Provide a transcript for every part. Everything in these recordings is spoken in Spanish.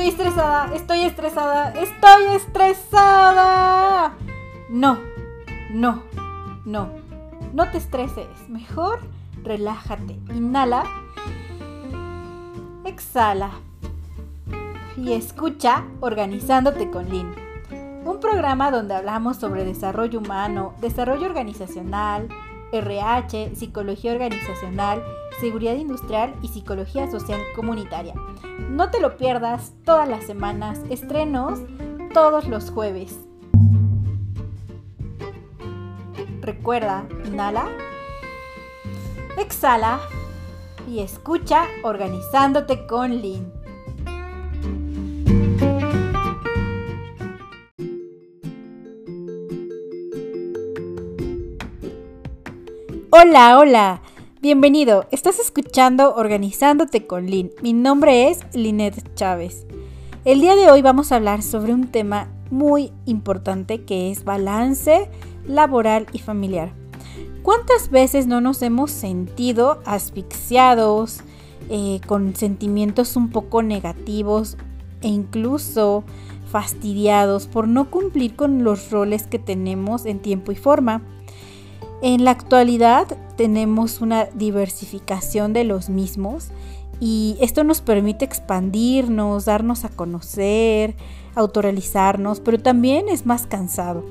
Estoy estresada, estoy estresada, estoy estresada. No, no, no. No te estreses. Mejor relájate. Inhala. Exhala. Y escucha Organizándote con Lynn. Un programa donde hablamos sobre desarrollo humano, desarrollo organizacional, RH, psicología organizacional, seguridad industrial y psicología social comunitaria. No te lo pierdas todas las semanas, estrenos todos los jueves. Recuerda, inhala, exhala y escucha organizándote con Lynn. Hola, hola. Bienvenido. Estás escuchando Organizándote con Lynn. Mi nombre es Linet Chávez. El día de hoy vamos a hablar sobre un tema muy importante que es balance laboral y familiar. ¿Cuántas veces no nos hemos sentido asfixiados, eh, con sentimientos un poco negativos e incluso fastidiados por no cumplir con los roles que tenemos en tiempo y forma? En la actualidad tenemos una diversificación de los mismos y esto nos permite expandirnos, darnos a conocer, autorrealizarnos, pero también es más cansado.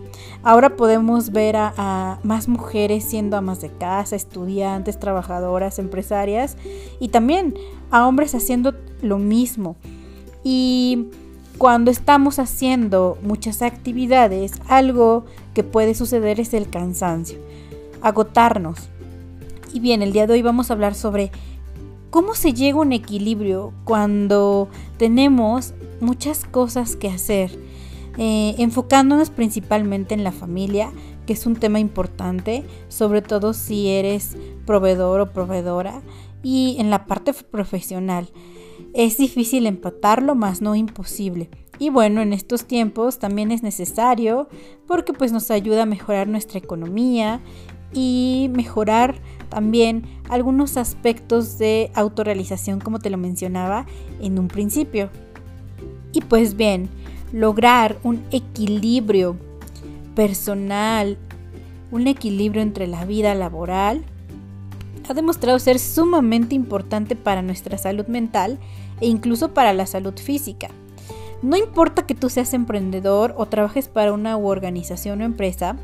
Ahora podemos ver a, más mujeres siendo amas de casa, estudiantes, trabajadoras, empresarias y también a hombres haciendo lo mismo. Y cuando estamos haciendo muchas actividades, algo que puede suceder es el cansancio agotarnos. Y bien, el día de hoy vamos a hablar sobre cómo se llega a un equilibrio cuando tenemos muchas cosas que hacer, eh, enfocándonos principalmente en la familia, que es un tema importante, sobre todo si eres proveedor o proveedora, y en la parte profesional. Es difícil empatarlo, más no imposible. Y bueno, en estos tiempos también es necesario porque pues nos ayuda a mejorar nuestra economía y mejorar también algunos aspectos de autorrealización como te lo mencionaba en un principio. Y pues bien, lograr un equilibrio personal, un equilibrio entre la vida laboral, ha demostrado ser sumamente importante para nuestra salud mental e incluso para la salud física. No importa que tú seas emprendedor o trabajes para una organización o empresa,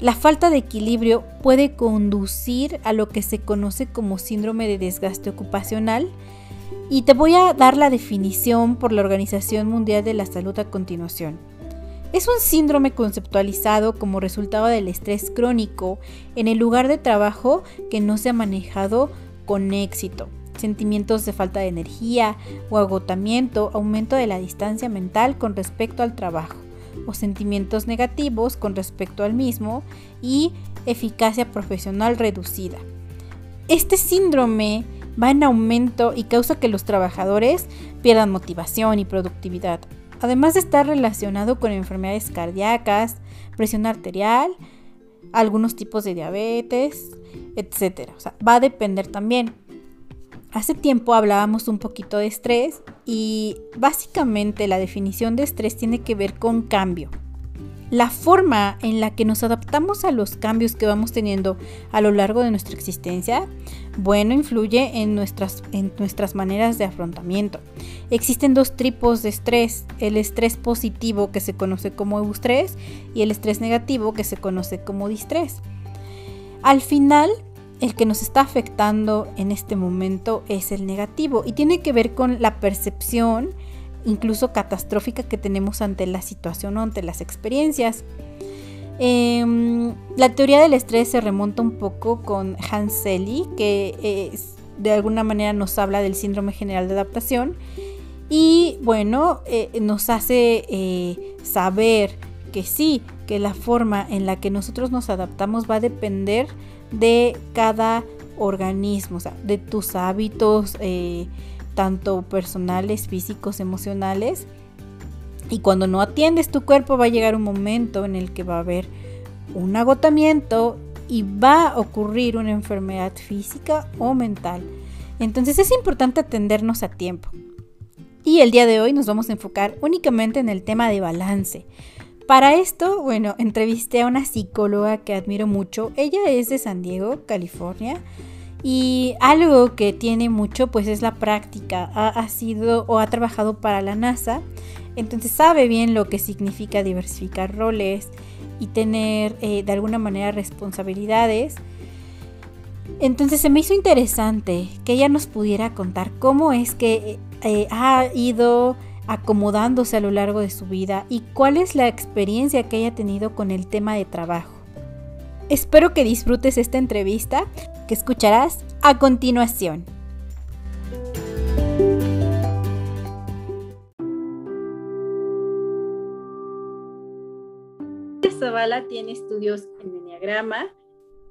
la falta de equilibrio puede conducir a lo que se conoce como síndrome de desgaste ocupacional y te voy a dar la definición por la Organización Mundial de la Salud a continuación. Es un síndrome conceptualizado como resultado del estrés crónico en el lugar de trabajo que no se ha manejado con éxito. Sentimientos de falta de energía o agotamiento, aumento de la distancia mental con respecto al trabajo o sentimientos negativos con respecto al mismo y eficacia profesional reducida. Este síndrome va en aumento y causa que los trabajadores pierdan motivación y productividad, además de estar relacionado con enfermedades cardíacas, presión arterial, algunos tipos de diabetes, etc. O sea, va a depender también Hace tiempo hablábamos un poquito de estrés y básicamente la definición de estrés tiene que ver con cambio. La forma en la que nos adaptamos a los cambios que vamos teniendo a lo largo de nuestra existencia, bueno, influye en nuestras, en nuestras maneras de afrontamiento. Existen dos tipos de estrés, el estrés positivo que se conoce como eustrés y el estrés negativo que se conoce como distrés. Al final, el que nos está afectando en este momento es el negativo y tiene que ver con la percepción incluso catastrófica que tenemos ante la situación o ante las experiencias. Em, la teoría del estrés se remonta un poco con Hans Selye, que de alguna manera nos habla del síndrome general de adaptación y bueno, eh, nos hace eh, saber que sí, que la forma en la que nosotros nos adaptamos va a depender de cada organismo, o sea, de tus hábitos, eh, tanto personales, físicos, emocionales. Y cuando no atiendes tu cuerpo va a llegar un momento en el que va a haber un agotamiento y va a ocurrir una enfermedad física o mental. Entonces es importante atendernos a tiempo. y el día de hoy nos vamos a enfocar únicamente en el tema de balance. Para esto, bueno, entrevisté a una psicóloga que admiro mucho. Ella es de San Diego, California. Y algo que tiene mucho pues es la práctica. Ha, sido o ha trabajado para la NASA. Entonces sabe bien lo que significa diversificar roles y tener eh, de alguna manera responsabilidades. Entonces se me hizo interesante que ella nos pudiera contar cómo es que eh, ha ido acomodándose a lo largo de su vida y cuál es la experiencia que haya tenido con el tema de trabajo. Espero que disfrutes esta entrevista que escucharás a continuación. Zavala tiene estudios en Enneagrama,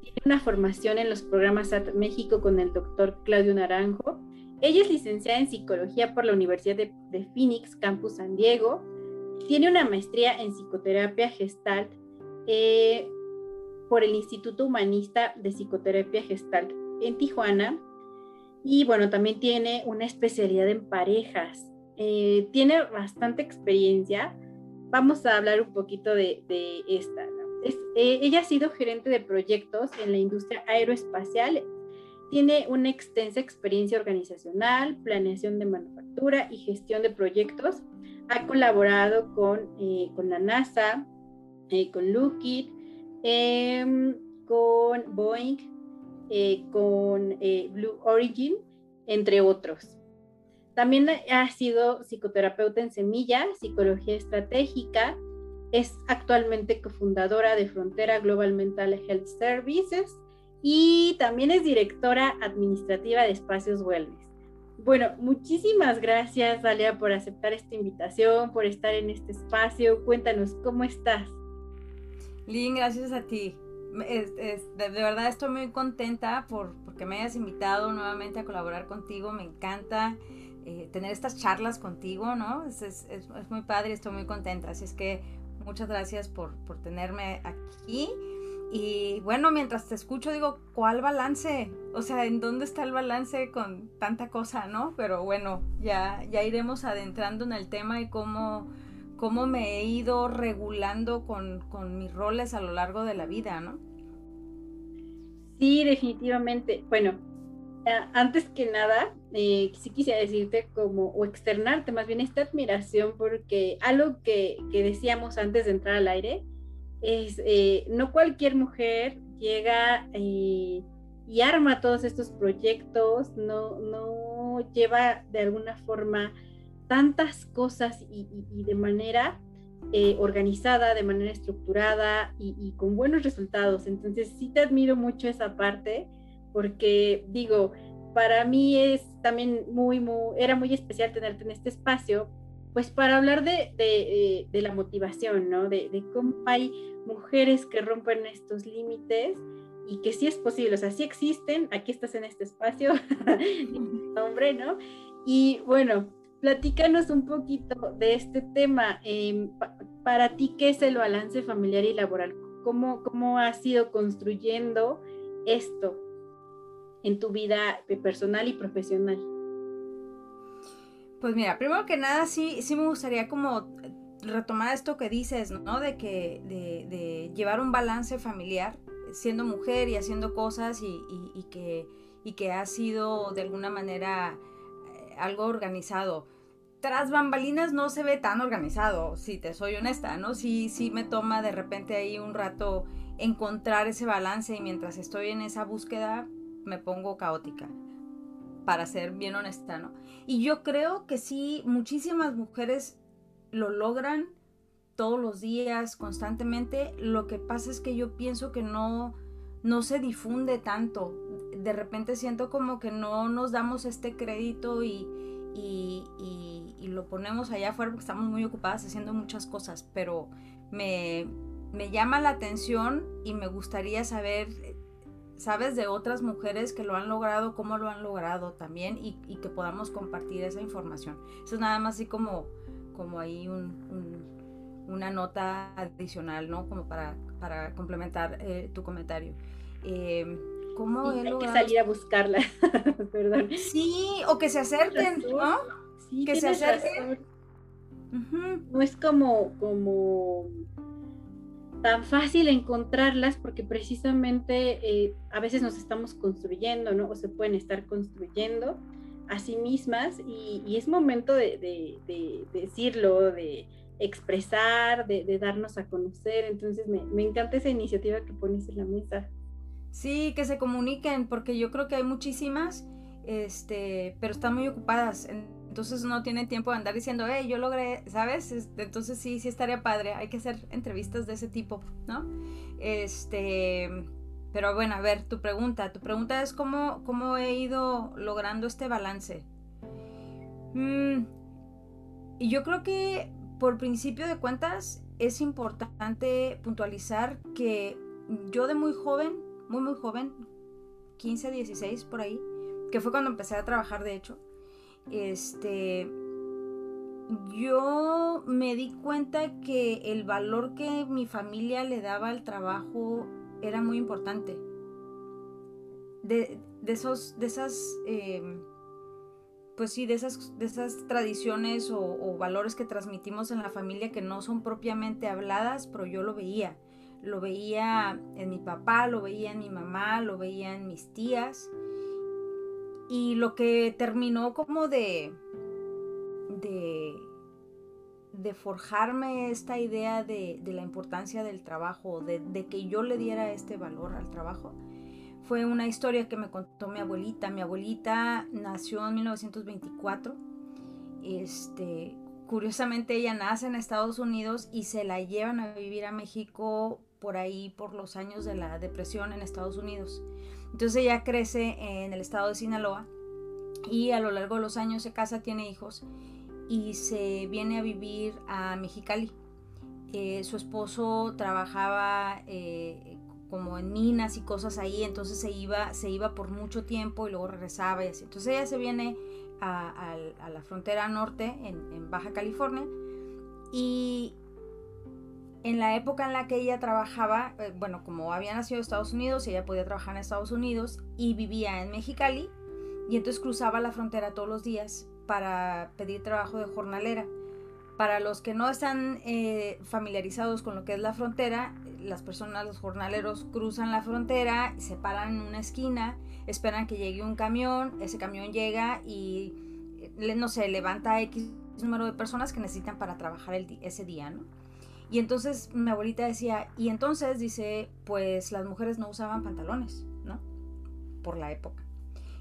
tiene una formación en los programas SAT México con el doctor Claudio Naranjo ella es licenciada en psicología por la Universidad de, Phoenix, Campus San Diego. Tiene una maestría en psicoterapia gestalt eh, por el Instituto Humanista de Psicoterapia Gestalt en Tijuana. Y bueno, también tiene una especialidad en parejas. Eh, tiene bastante experiencia. Vamos a hablar un poquito de, esta. Eh, ella ha sido gerente de proyectos en la industria aeroespacial tiene una extensa experiencia organizacional, planeación de manufactura y gestión de proyectos. Ha colaborado con, eh, con la NASA, eh, con Lockheed, em, con Boeing, eh, con Blue Origin, entre otros. También ha sido psicoterapeuta en Semilla, Psicología Estratégica. Es actualmente cofundadora de Frontera Global Mental Health Services y también es directora administrativa de Espacios Wellness. Bueno, muchísimas gracias, Dalia, por aceptar esta invitación, por estar en este espacio. Cuéntanos, ¿cómo estás? Lynn, gracias a ti. de, verdad estoy muy contenta por porque me hayas invitado nuevamente a colaborar contigo. Me encanta eh, tener estas charlas contigo, ¿no? Es, es, es, muy padre, estoy muy contenta. Así es que muchas gracias por, por tenerme aquí. Y bueno, mientras te escucho digo, ¿cuál balance? O sea, ¿en dónde está el balance con tanta cosa, no? Pero bueno, ya, ya iremos adentrando en el tema y cómo, cómo me he ido regulando con, mis roles a lo largo de la vida, ¿no? Sí, definitivamente. Bueno, antes que nada, eh, sí quisiera decirte como, o externarte más bien esta admiración, porque algo que, que decíamos antes de entrar al aire, es, eh, no cualquier mujer llega y arma todos estos proyectos, no, no lleva de alguna forma tantas cosas y, de manera eh, organizada, de manera estructurada y, con buenos resultados. Entonces sí te admiro mucho esa parte porque digo, para mí es también muy, muy, era muy especial tenerte en este espacio pues para hablar de, de, de la motivación, ¿no? De, de, cómo hay mujeres que rompen estos límites y que sí es posible, o sea, sí existen, aquí estás en este espacio, hombre, ¿no? Y bueno, platícanos un poquito de este tema. Eh, para ti, ¿qué es el balance familiar y laboral? ¿Cómo, ¿Cómo has ido construyendo esto en tu vida personal y profesional? Pues mira, primero que nada sí, sí me gustaría como retomar esto que dices, ¿no? De que de, llevar un balance familiar, siendo mujer y haciendo cosas y, que, y que ha sido de alguna manera eh, algo organizado. Tras bambalinas no se ve tan organizado, si te soy honesta, ¿no? Sí, sí me toma de repente ahí un rato encontrar ese balance y mientras estoy en esa búsqueda me pongo caótica para ser bien honesta, ¿no? Y yo creo que sí, muchísimas mujeres lo logran todos los días, constantemente. Lo que pasa es que yo pienso que no, no se difunde tanto. De repente siento como que no nos damos este crédito y, y, y, lo ponemos allá afuera porque estamos muy ocupadas haciendo muchas cosas, pero me, me llama la atención y me gustaría saber sabes de otras mujeres que lo han logrado, cómo lo han logrado también y, que podamos compartir esa información. Eso es nada más así como, como ahí una nota adicional, ¿no? Como para, para complementar eh, tu comentario. Eh, ¿Cómo hay que salir a buscarla, Sí, o que se acerquen, ¿no? que se acerque. No es como, como tan fácil encontrarlas porque precisamente eh, a veces nos estamos construyendo, ¿no? O se pueden estar construyendo a sí mismas y, es momento de, decirlo, de expresar, de, darnos a conocer. Entonces me, encanta esa iniciativa que pones en la mesa. Sí, que se comuniquen, porque yo creo que hay muchísimas, este, pero están muy ocupadas, entonces no tienen tiempo de andar diciendo, hey, yo logré, ¿sabes? Entonces sí, sí estaría padre, hay que hacer entrevistas de ese tipo, ¿no? Este, pero bueno, a ver, tu pregunta, tu pregunta es cómo, cómo he ido logrando este balance. Mm, y yo creo que por principio de cuentas es importante puntualizar que yo de muy joven muy muy joven, 15, 16 por ahí, que fue cuando empecé a trabajar de hecho, este, yo me di cuenta que el valor que mi familia le daba al trabajo era muy importante. De, esos, de esas, em, pues sí, de esas, de esas tradiciones o, valores que transmitimos en la familia que no son propiamente habladas, pero yo lo veía lo veía en mi papá, lo veía en mi mamá, lo veía en mis tías. Y lo que terminó como de, forjarme esta idea de, la importancia del trabajo, de, de, que yo le diera este valor al trabajo, fue una historia que me contó mi abuelita. Mi abuelita nació en 1924. Este, curiosamente ella nace en Estados Unidos y se la llevan a vivir a México por ahí por los años de la depresión en Estados Unidos. Entonces ella crece en el estado de Sinaloa y a lo largo de los años se casa, tiene hijos y se viene a vivir a Mexicali. Eh, su esposo trabajaba eh, como en minas y cosas ahí, entonces se iba, se iba por mucho tiempo y luego regresaba y así. Entonces ella se viene a, la frontera norte en, en Baja California y en la época en la que ella trabajaba, eh, bueno, como había nacido en Estados Unidos, ella podía trabajar en Estados Unidos y vivía en Mexicali, y entonces cruzaba la frontera todos los días para pedir trabajo de jornalera. Para los que no están eh, familiarizados con lo que es la frontera, las personas, los jornaleros, cruzan la frontera, se paran en una esquina, esperan que llegue un camión, ese camión llega y, eh, no sé, levanta X número de personas que necesitan para trabajar ese día, ¿no? Y entonces mi abuelita decía, y entonces dice, pues las mujeres no usaban pantalones, ¿no? Por la época.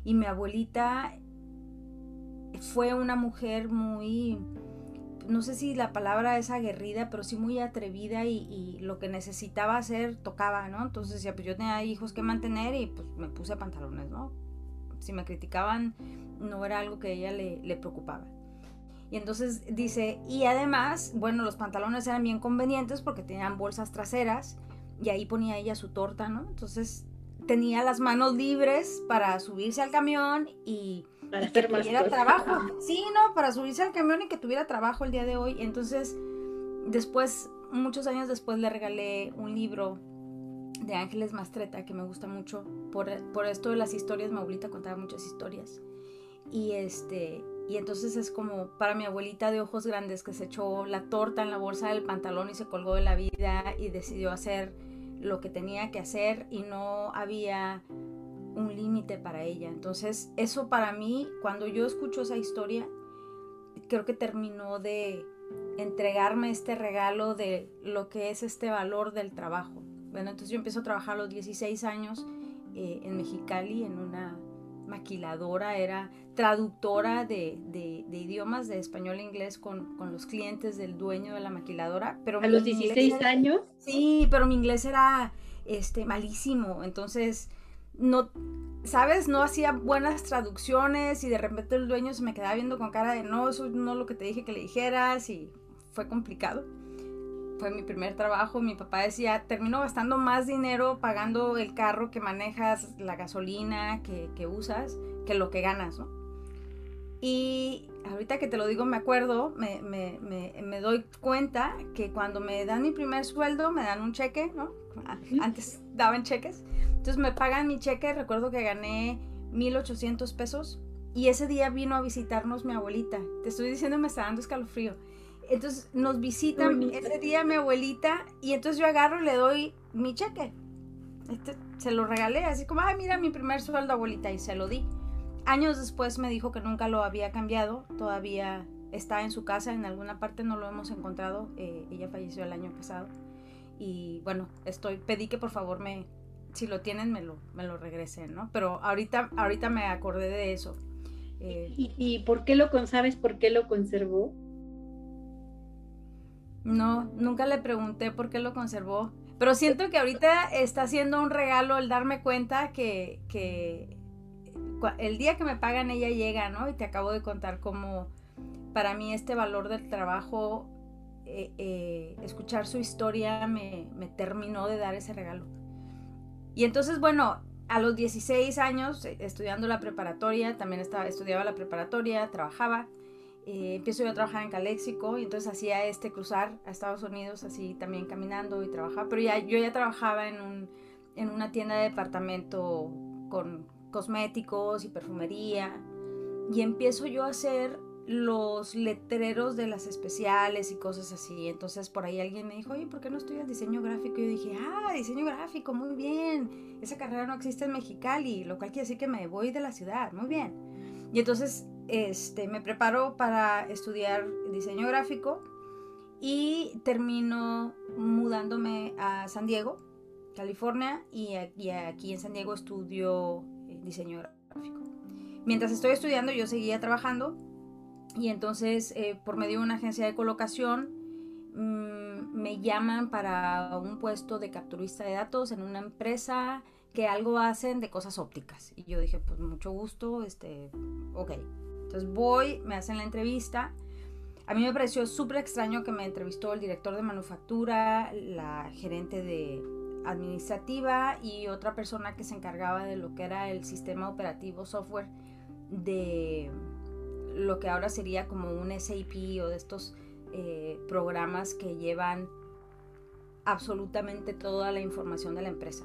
Y mi abuelita fue una mujer muy, no sé si la palabra es aguerrida, pero sí muy atrevida y, lo que necesitaba hacer tocaba, ¿no? Entonces decía, pues yo tenía hijos que mantener y pues me puse pantalones, ¿no? Si me criticaban, no era algo que ella le preocupaba. Y entonces dice, y además, bueno, los pantalones eran bien convenientes porque tenían bolsas traseras y ahí ponía ella su torta, ¿no? Entonces tenía las manos libres para subirse al camión y, para que tuviera trabajo. Sí, no, para subirse al camión y que tuviera trabajo el día de hoy. Entonces, después, muchos años después, le regalé un libro de Ángeles Mastreta que me gusta mucho. Por, por esto de las historias, mi abuelita contaba muchas historias. Y este, y entonces es como para mi abuelita de ojos grandes que se echó la torta en la bolsa del pantalón y se colgó de la vida y decidió hacer lo que tenía que hacer y no había un límite para ella. Entonces eso para mí, cuando yo escucho esa historia, creo que terminó de entregarme este regalo de lo que es este valor del trabajo. Bueno, entonces yo empiezo a trabajar a los 16 años eh, en Mexicali en una maquiladora, era traductora de, idiomas de español e inglés con, los clientes del dueño de la maquiladora. Pero ¿A los 16 años? Sí, pero mi inglés era este, malísimo, entonces no, ¿sabes? No hacía buenas traducciones y de repente el dueño se me quedaba viendo con cara de no, eso no es lo que te dije que le dijeras y fue complicado fue mi primer trabajo, mi papá decía, termino gastando más dinero pagando el carro que manejas, la gasolina que, usas, que lo que ganas, ¿no? Y ahorita que te lo digo, me acuerdo, me, me, doy cuenta que cuando me dan mi primer sueldo, me dan un cheque, ¿no? Antes daban cheques. Entonces me pagan mi cheque, recuerdo que gané 1.800 pesos y ese día vino a visitarnos mi abuelita. Te estoy diciendo, me está dando escalofrío. Entonces nos visita ese día mi abuelita y entonces yo agarro y le doy mi cheque. Este, se lo regalé, así como, ay, mira mi primer sueldo, abuelita, y se lo di. Años después me dijo que nunca lo había cambiado, todavía está en su casa, en alguna parte no lo hemos encontrado, eh, ella falleció el año pasado. Y bueno, estoy, pedí que por favor me, si lo tienen, me lo, me lo regresen, ¿no? Pero ahorita, ahorita me acordé de eso. Eh, ¿Y, ¿Y, por qué lo, sabes por qué lo conservó? No, nunca le pregunté por qué lo conservó. Pero siento que ahorita está haciendo un regalo el darme cuenta que, que el día que me pagan ella llega, ¿no? Y te acabo de contar cómo para mí este valor del trabajo, eh, eh, escuchar su historia me, me, terminó de dar ese regalo. Y entonces, bueno, a los 16 años, eh, estudiando la preparatoria, también estaba, estudiaba la preparatoria, trabajaba. Empiezo yo a trabajar en Caléxico y entonces hacía este cruzar a Estados Unidos así también caminando y trabajaba, pero ya, yo ya trabajaba en, un, en una tienda de departamento con cosméticos y perfumería y empiezo yo a hacer los letreros de las especiales y cosas así. Entonces por ahí alguien me dijo, oye, ¿por qué no estudias diseño gráfico? Y yo dije, ah, diseño gráfico, muy bien. Esa carrera no existe en Mexicali, lo cual quiere decir que me voy de la ciudad, muy bien. Y entonces este, me preparo para estudiar diseño gráfico y termino mudándome a San Diego, California, y, aquí en San Diego estudio eh, diseño gráfico. Mientras estoy estudiando, yo seguía trabajando y entonces, eh, por medio de una agencia de colocación, mm, me llaman para un puesto de capturista de datos en una empresa que algo hacen de cosas ópticas. Y yo dije, pues mucho gusto, este, ok. Entonces voy, me hacen la entrevista. A mí me pareció súper extraño que me entrevistó el director de manufactura, la gerente de administrativa y otra persona que se encargaba de lo que era el sistema operativo software de lo que ahora sería como un SAP o de estos eh, programas que llevan absolutamente toda la información de la empresa.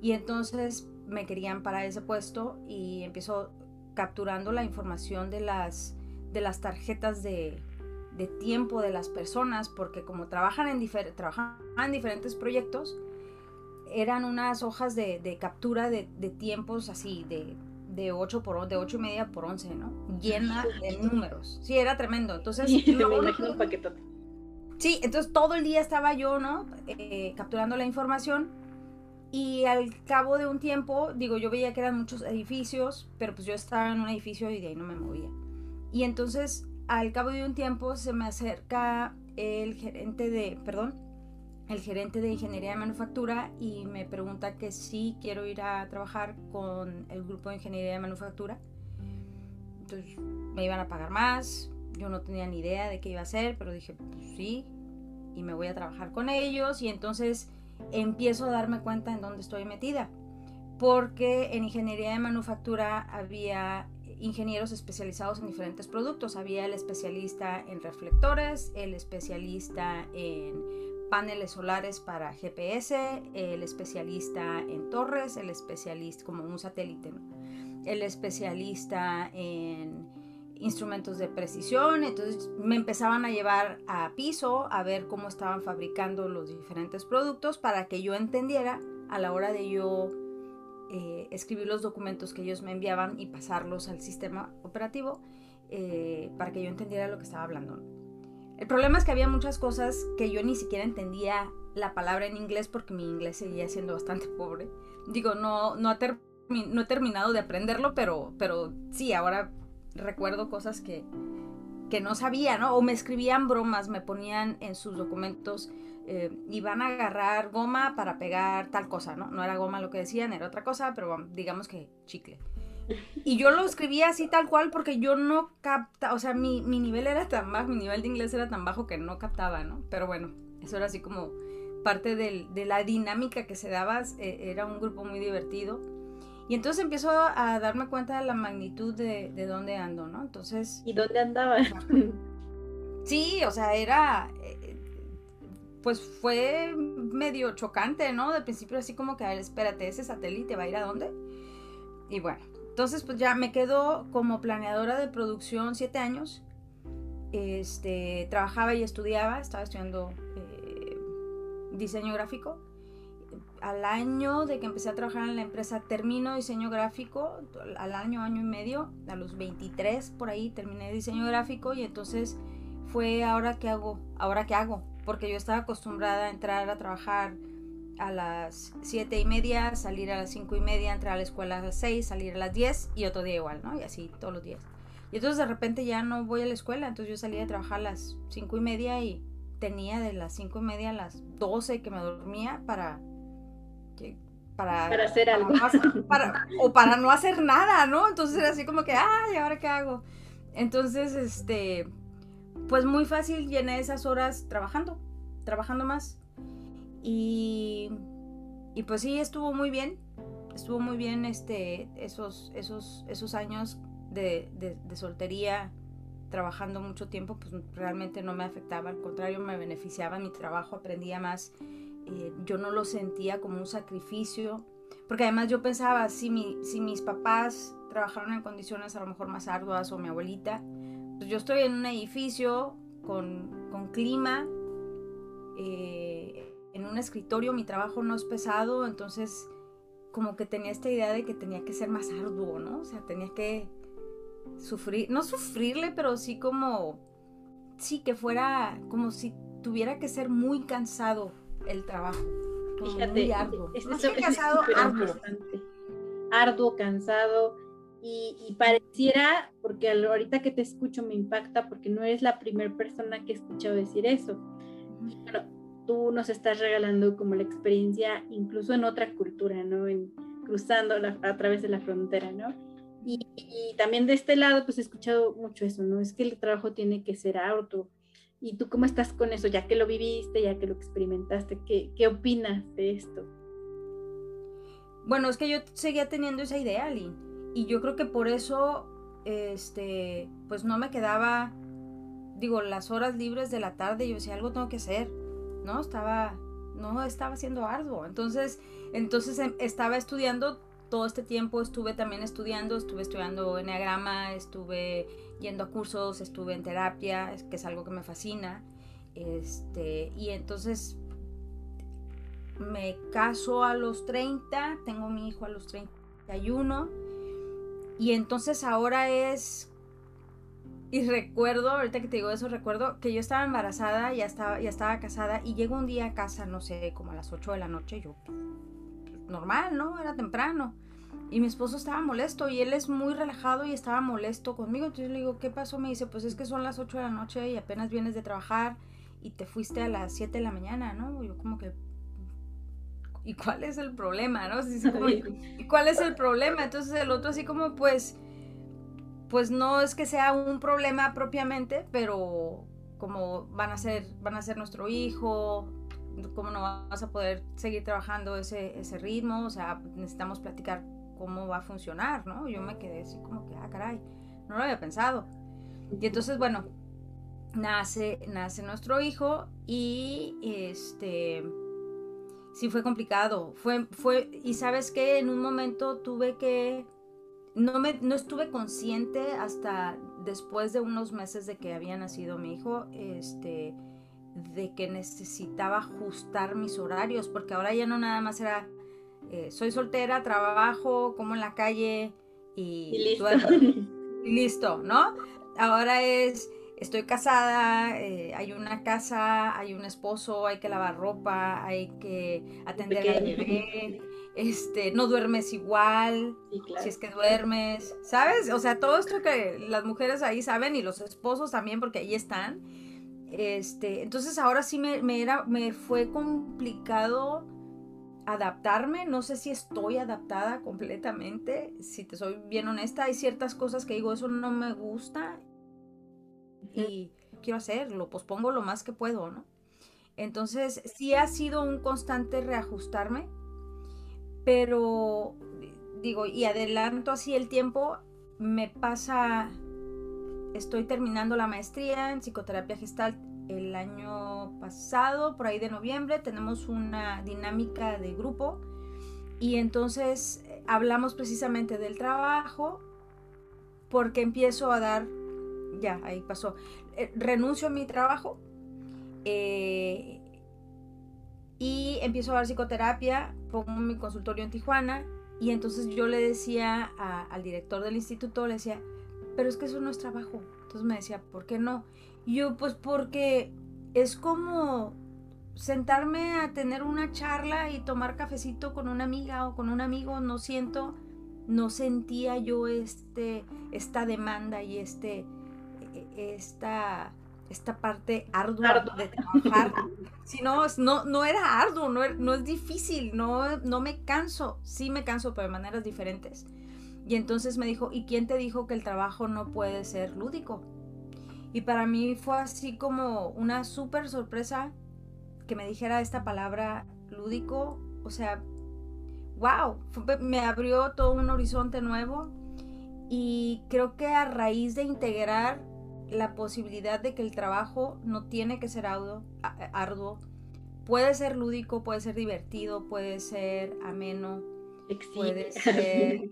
Y entonces me querían para ese puesto y empiezo capturando la información de las, de las tarjetas de, de tiempo de las personas, porque como trabajan en, trabajan en diferentes proyectos, eran unas hojas de, de captura de, de, tiempos así, de de 8 por de ocho y media por 11, ¿no? Llena de números. Sí, era tremendo. Entonces, sí, Sí, entonces todo el día estaba yo, ¿no? Eh, capturando la información. Y al cabo de un tiempo, digo, yo veía que eran muchos edificios, pero pues yo estaba en un edificio y de ahí no me movía. Y entonces, al cabo de un tiempo, se me acerca el gerente de, perdón, el gerente de ingeniería de manufactura y me pregunta que si quiero ir a trabajar con el grupo de ingeniería de manufactura. Entonces me iban a pagar más, yo no tenía ni idea de qué iba a hacer, pero dije, pues sí, y me voy a trabajar con ellos y entonces empiezo a darme cuenta en dónde estoy metida. Porque en ingeniería de manufactura había ingenieros especializados en diferentes productos. Había el especialista en reflectores, el especialista en paneles solares para GPS, el especialista en torres, el especialista como un satélite, el especialista en instrumentos de precisión, entonces me empezaban a llevar a piso a ver cómo estaban fabricando los diferentes productos para que yo entendiera a la hora de yo eh, escribir los documentos que ellos me enviaban y pasarlos al sistema operativo eh, para que yo entendiera lo que estaba hablando. El problema es que había muchas cosas que yo ni siquiera entendía la palabra en inglés porque mi inglés seguía siendo bastante pobre. Digo, no, no, no he terminado de aprenderlo, pero, pero sí, ahora recuerdo cosas que, que no sabía, ¿no? O me escribían bromas, me ponían en sus documentos, eh, y van a agarrar goma para pegar tal cosa, ¿no? No era goma lo que decían, era otra cosa, pero digamos que chicle. Y yo lo escribía así tal cual porque yo no capta, o sea, mi, nivel era tan bajo, mi nivel de inglés era tan bajo que no captaba, ¿no? Pero bueno, eso era así como parte de la dinámica que se daba, e, era un grupo muy divertido. Y entonces empiezo a darme cuenta de la magnitud de, de dónde ando, ¿no? Entonces... ¿Y dónde andaba? Sí, o sea, era... Eh, pues fue medio chocante, ¿no? De principio así como que, a ver, espérate, ese satélite va a ir a dónde. Y bueno, entonces, pues ya me quedo como planeadora de producción siete años. Este, trabajaba y estudiaba, estaba estudiando eh, diseño gráfico. Al año de que empecé a trabajar en la empresa, termino diseño gráfico, al año, año y medio, a los 23 por ahí terminé diseño gráfico y entonces fue ahora qué hago, ahora qué hago, porque yo estaba acostumbrada a entrar a trabajar a las 7 y media, salir a las 5 y media, entrar a la escuela a las 6, salir a las 10 y otro día igual, ¿no? Y así todos los días. Y entonces de repente ya no voy a la escuela, entonces yo salía a trabajar a las 5 y media y tenía de las 5 y media a las 12 que me dormía para... para, para hacer algo. o para no hacer nada, ¿no? Entonces era así como que, ay, ¿ahora qué hago? Entonces, este, pues muy fácil llené esas horas trabajando, trabajando más. Y, y pues sí, estuvo muy bien. Estuvo muy bien este, esos, esos, esos años de, de, soltería, trabajando mucho tiempo, pues realmente no me afectaba. Al contrario, me beneficiaba mi trabajo, aprendía más. Eh, yo no lo sentía como un sacrificio. Porque además yo pensaba, si, mi, si mis papás trabajaron en condiciones a lo mejor más arduas o mi abuelita, pues yo estoy en un edificio con, con clima. Eh, en un escritorio, mi trabajo no es pesado, entonces como que tenía esta idea de que tenía que ser más arduo, ¿no? O sea, tenía que sufrir, no sufrirle, pero sí como, sí, que fuera como si tuviera que ser muy cansado el trabajo. Fíjate, muy arduo. Es, cansado, arduo. Arduo, cansado. Y, pareciera, porque ahorita que te escucho me impacta, porque no eres la primera persona que he escuchado decir eso tú nos estás regalando como la experiencia incluso en otra cultura, ¿no? En, cruzando a través de la frontera, ¿no? Y, también de este lado, pues he escuchado mucho eso, ¿no? Es que el trabajo tiene que ser auto. ¿Y tú cómo estás con eso? Ya que lo viviste, ya que lo experimentaste, ¿qué, qué opinas de esto? Bueno, es que yo seguía teniendo esa idea, Lynn. Y yo creo que por eso, este, pues no me quedaba, digo, las horas libres de la tarde, yo decía, algo tengo que hacer. ¿no? Estaba, no estaba siendo arduo. Entonces, entonces em, estaba estudiando todo este tiempo, estuve también estudiando, estuve estudiando enneagrama, estuve yendo a cursos, estuve en terapia, que es algo que me fascina. Este, y entonces me caso a los 30, tengo mi hijo a los 31 y entonces ahora es y recuerdo, ahorita que te digo eso, recuerdo que yo estaba embarazada, ya estaba, ya estaba casada y llego un día a casa, no sé, como a las 8 de la noche, yo, normal, ¿no? Era temprano. Y mi esposo estaba molesto y él es muy relajado y estaba molesto conmigo. Entonces le digo, ¿qué pasó? Me dice, pues es que son las 8 de la noche y apenas vienes de trabajar y te fuiste a las 7 de la mañana, ¿no? Yo como que, ¿y cuál es el problema, no? ¿Y cuál es el problema? Entonces el otro así como, pues pues no es que sea un problema propiamente, pero como van a ser, van a ser nuestro hijo, cómo no vas a poder seguir trabajando ese, ese ritmo, o sea, necesitamos platicar cómo va a funcionar, ¿no? Yo me quedé así como que, ah, caray, no lo había pensado. Y entonces, bueno, nace, nace nuestro hijo y este, sí fue complicado, fue, fue, y sabes que en un momento tuve que no, me, no estuve consciente hasta después de unos meses de que había nacido mi hijo, este, de que necesitaba ajustar mis horarios, porque ahora ya no nada más era, eh, soy soltera, trabajo, como en la calle y, listo. y listo, ¿no? Ahora es, estoy casada, eh, hay una casa, hay un esposo, hay que lavar ropa, hay que atender al bebé este, no duermes igual, si es que duermes, ¿sabes? O sea, todo esto que las mujeres ahí saben y los esposos también, porque ahí están. Este, entonces ahora sí me, me, era, me fue complicado adaptarme, no sé si estoy adaptada completamente, si te soy bien honesta, hay ciertas cosas que digo, eso no me gusta y quiero hacer, lo pospongo lo más que puedo, ¿no? Entonces sí ha sido un constante reajustarme, pero digo, y adelanto así el tiempo, me pasa, estoy terminando la maestría en psicoterapia gestal el año pasado, por ahí de noviembre, tenemos una dinámica de grupo y entonces hablamos precisamente del trabajo, porque empiezo a dar, ya, ahí pasó, eh, renuncio a mi trabajo eh, y empiezo a dar psicoterapia, pongo mi consultorio en Tijuana y entonces yo le decía al director del instituto, le decía, pero es que eso no es trabajo. Entonces me decía, ¿por qué no? Y yo, pues porque es como sentarme a tener una charla y tomar cafecito con una amiga o con un amigo, no siento, no sentía yo este, esta demanda y este, e, esta, esta parte ardua de trabajar. si no, no, no era arduo, no, no es difícil, no, no me canso, sí me canso, pero de maneras diferentes. Y entonces me dijo, ¿y quién te dijo que el trabajo no puede ser lúdico? Y para mí fue así como una súper sorpresa que me dijera esta palabra lúdico. O sea, wow, me abrió todo un horizonte nuevo. Y creo que a raíz de integrar la posibilidad de que el trabajo no tiene que ser arduo, arduo puede ser lúdico, puede ser divertido, puede ser ameno, puede ser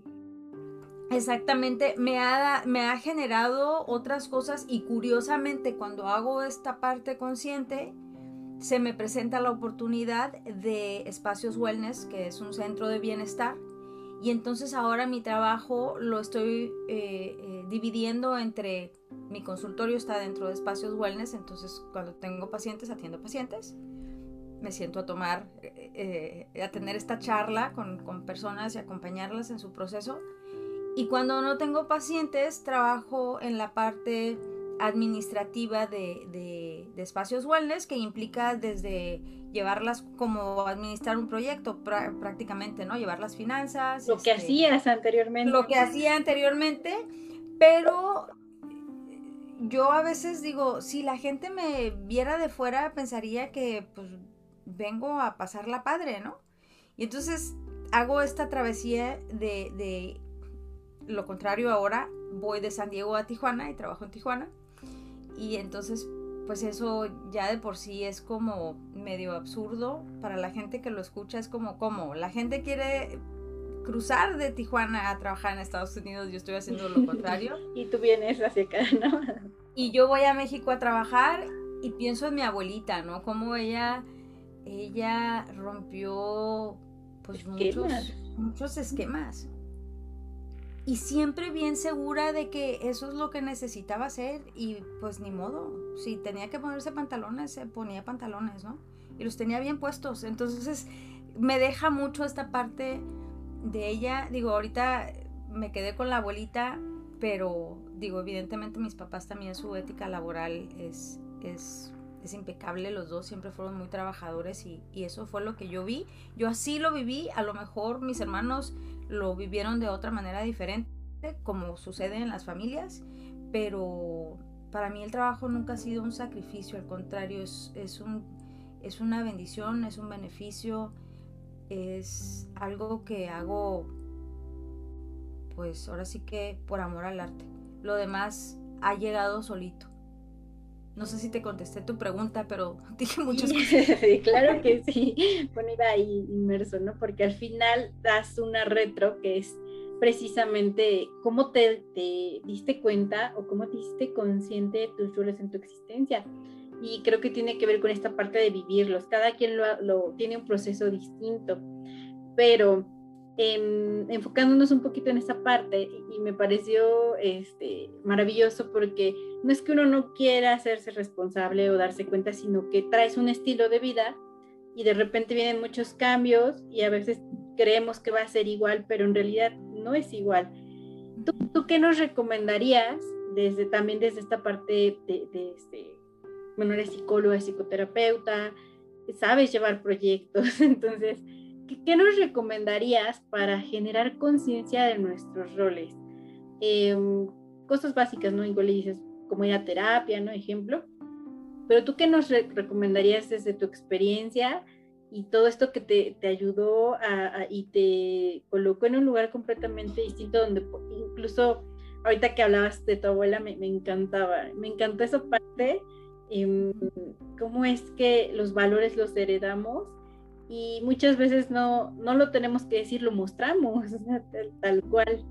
Exactamente, me ha, generado otras cosas y curiosamente cuando hago esta parte consciente, se me presenta la oportunidad de Espacios Wellness, que es un centro de bienestar, y entonces ahora mi trabajo lo estoy eh, eh, dividiendo entre mi consultorio está dentro de Espacios Wellness, entonces cuando tengo pacientes atiendo pacientes, me siento a tomar, eh, a tener esta charla con personas y acompañarlas en su proceso y cuando no tengo pacientes, trabajo en la parte administrativa de, espacios wellness, que implica desde llevarlas como administrar un proyecto prácticamente, ¿no? Llevar las finanzas. Lo que este, hacías anteriormente. Lo que hacía anteriormente, pero yo a veces digo, si la gente me viera de fuera, pensaría que pues vengo a pasar la padre, ¿no? Y entonces hago esta travesía de lo contrario ahora voy de San Diego a Tijuana y trabajo en Tijuana. Y entonces, pues eso ya de por sí es como medio absurdo para la gente que lo escucha. Es como, como, la gente quiere cruzar de Tijuana a trabajar en Estados Unidos, yo estoy haciendo lo contrario. y tú vienes hacia acá, ¿no? y yo voy a México a trabajar y pienso en mi abuelita, ¿no? Como ella, ella rompió pues muchos, muchos esquemas y siempre bien segura de que eso es lo que necesitaba hacer y pues ni modo, si tenía que ponerse pantalones, se ponía pantalones, ¿no? Y los tenía bien puestos, entonces me deja mucho esta parte de ella, digo, ahorita me quedé con la abuelita, pero digo, evidentemente mis papás también su ética laboral es, es, es impecable, los dos siempre fueron muy trabajadores y, y eso fue lo que yo vi, yo así lo viví, a lo mejor mis hermanos lo vivieron de otra manera diferente, como sucede en las familias, pero para mí el trabajo nunca ha sido un sacrificio, al contrario, es, es, un, es una bendición, es un beneficio, es algo que hago, pues ahora sí que por amor al arte. Lo demás ha llegado solito. No sé si te contesté tu pregunta, pero dije muchas cosas. Sí, claro que sí. Bueno, iba ahí inmerso, ¿no? Porque al final das una retro que es precisamente cómo te, diste cuenta o cómo te diste consciente de tus roles en tu existencia. Y creo que tiene que ver con esta parte de vivirlos. Cada quien lo, lo tiene un proceso distinto. Pero enfocándonos un poquito en esa parte y me pareció este, maravilloso porque no es que uno no quiera hacerse responsable o darse cuenta, sino que traes un estilo de vida y de repente vienen muchos cambios y a veces creemos que va a ser igual, pero en realidad no es igual. ¿Tú, tú qué nos recomendarías desde también desde esta parte de, de este, bueno, eres psicóloga, psicoterapeuta, sabes llevar proyectos, entonces ¿qué, nos recomendarías para generar conciencia de nuestros roles? Em, cosas básicas, ¿no? Igual le dices, como ir a terapia, ¿no? Ejemplo. Pero tú qué nos recomendarías desde tu experiencia y todo esto que te, te ayudó a, y te colocó en un lugar completamente distinto donde incluso ahorita que hablabas de tu abuela me, me encantaba, me encantó esa parte, eh, cómo es que los valores los heredamos y muchas veces no, no lo tenemos que decir, lo mostramos, tal, cual.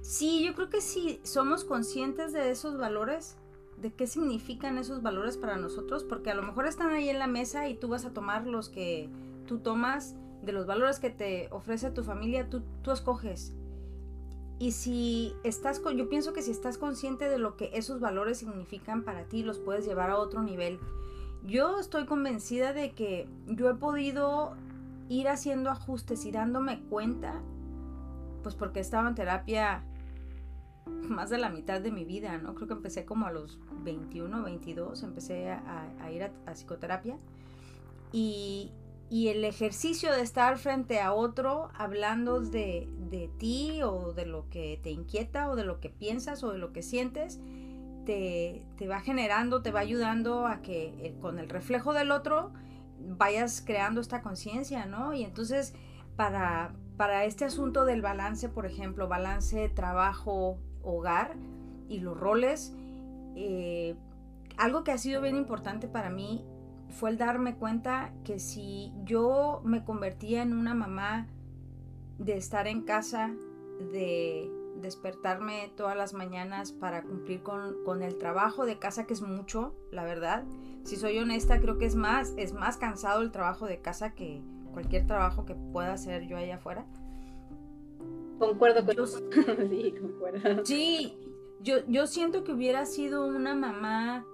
Sí, yo creo que si somos conscientes de esos valores, de qué significan esos valores para nosotros, porque a lo mejor están ahí en la mesa y tú vas a tomar los que tú tomas, de los valores que te ofrece tu familia, tú, tú escoges. Y si estás, yo pienso que si estás consciente de lo que esos valores significan para ti, los puedes llevar a otro nivel. Yo estoy convencida de que yo he podido ir haciendo ajustes y dándome cuenta, pues porque estaba en terapia más de la mitad de mi vida, ¿no? Creo que empecé como a los 21, 22, empecé a, ir a, psicoterapia. Y, y, el ejercicio de estar frente a otro hablando de, de, ti o de lo que te inquieta o de lo que piensas o de lo que sientes, te, te va generando, te va ayudando a que eh, con el reflejo del otro vayas creando esta conciencia, ¿no? Y entonces para, para este asunto del balance, por ejemplo, balance trabajo, hogar y los roles, eh, algo que ha sido bien importante para mí fue el darme cuenta que si yo me convertía en una mamá de estar en casa, de despertarme todas las mañanas para cumplir con, con, el trabajo de casa, que es mucho, la verdad. Si soy honesta, creo que es más, es más cansado el trabajo de casa que cualquier trabajo que pueda hacer yo allá afuera. Concuerdo con sí, concuerdo. Sí, yo, yo siento que hubiera sido una mamá